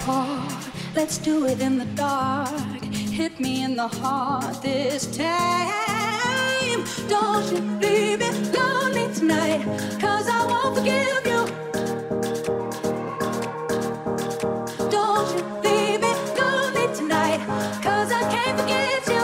apart. Let's do it in the dark. Hit me in the heart this time. Don't you leave me lonely tonight, cause I won't forgive you. Don't you leave me lonely tonight, cause I can't forget you.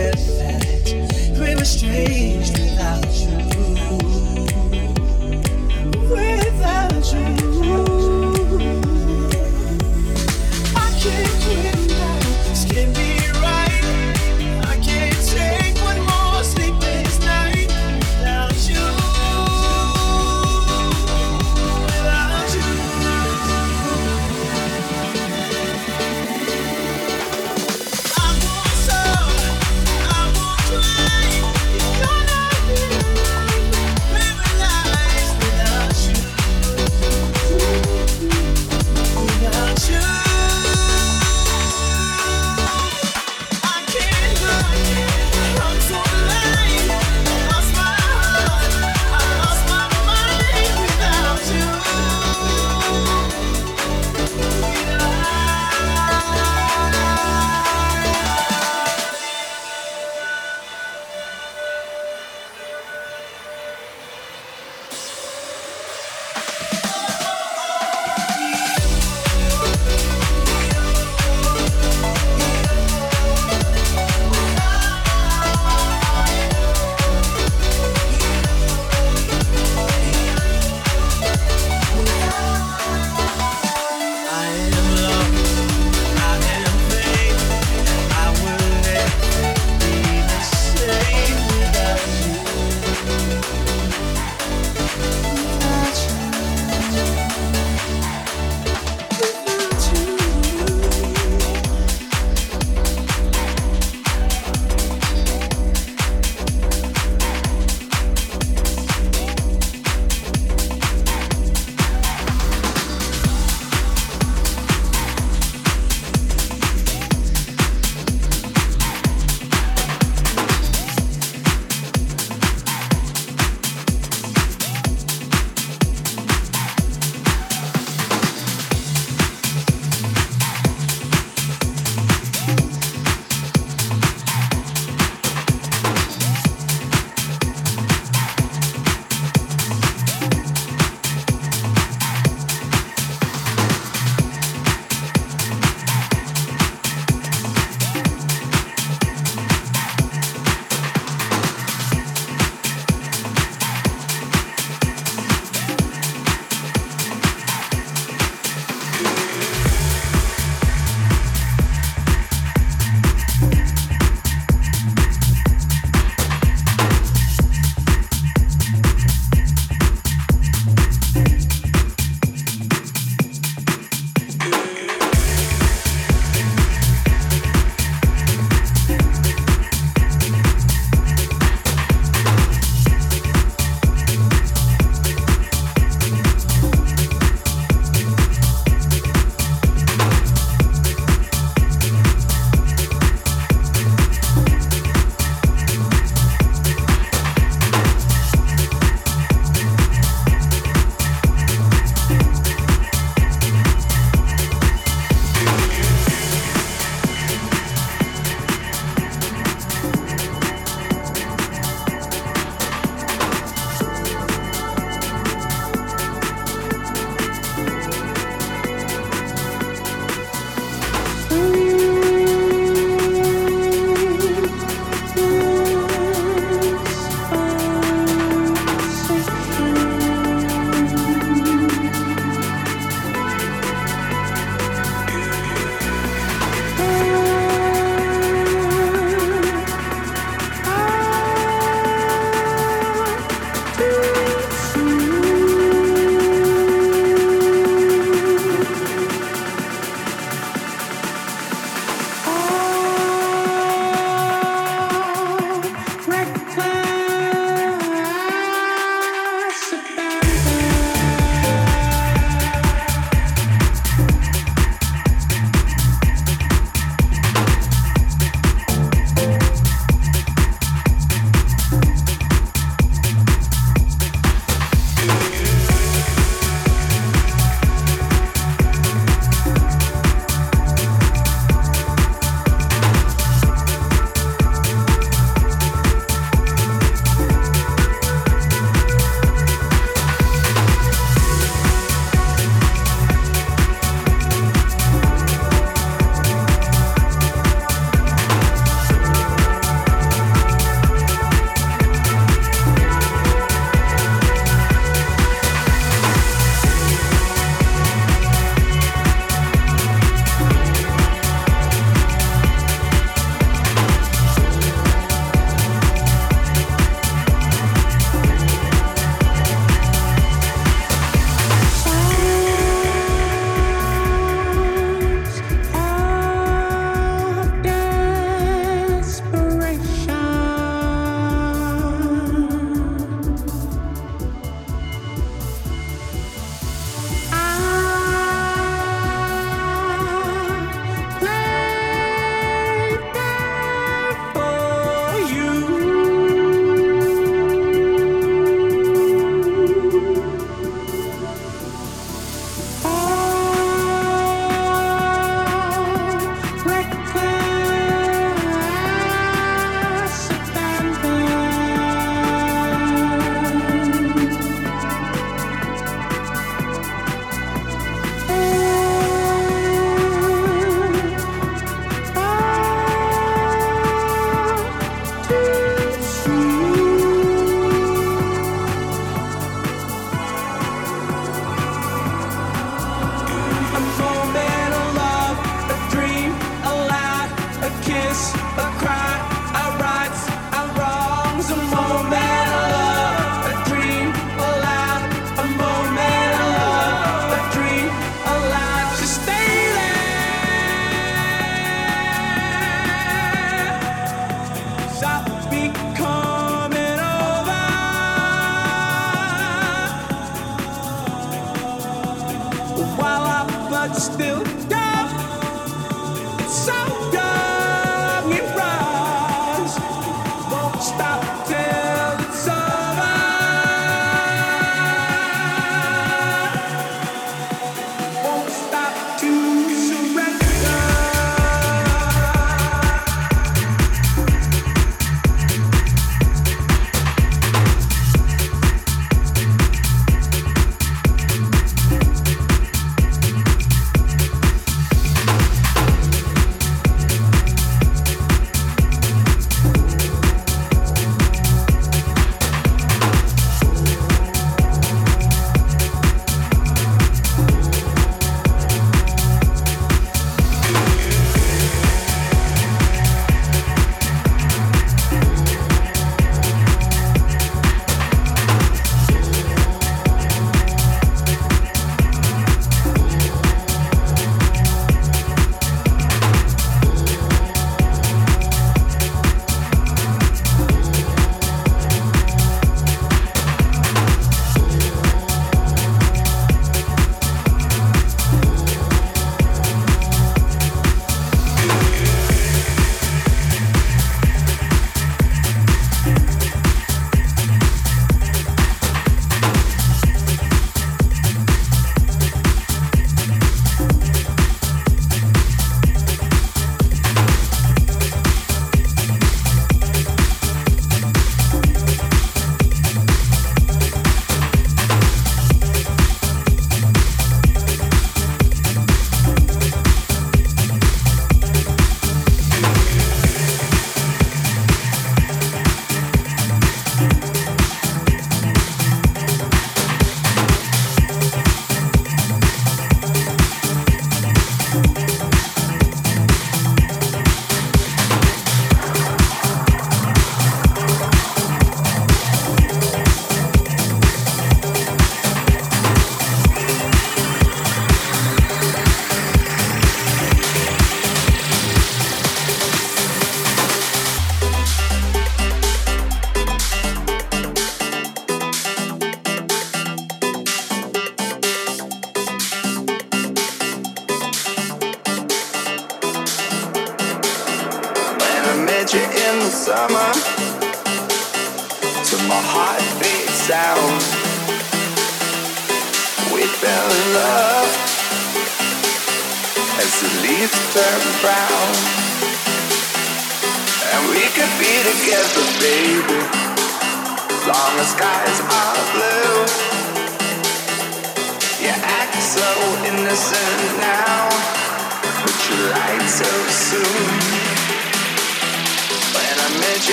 Can't accept that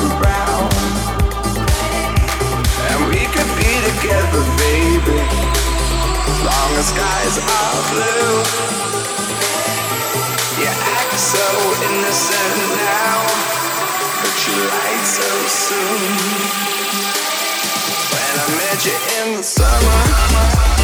you proud of us and we could be together baby Long as skies are blue. Your eyes so in now But you rise so soon. When I met you in the summer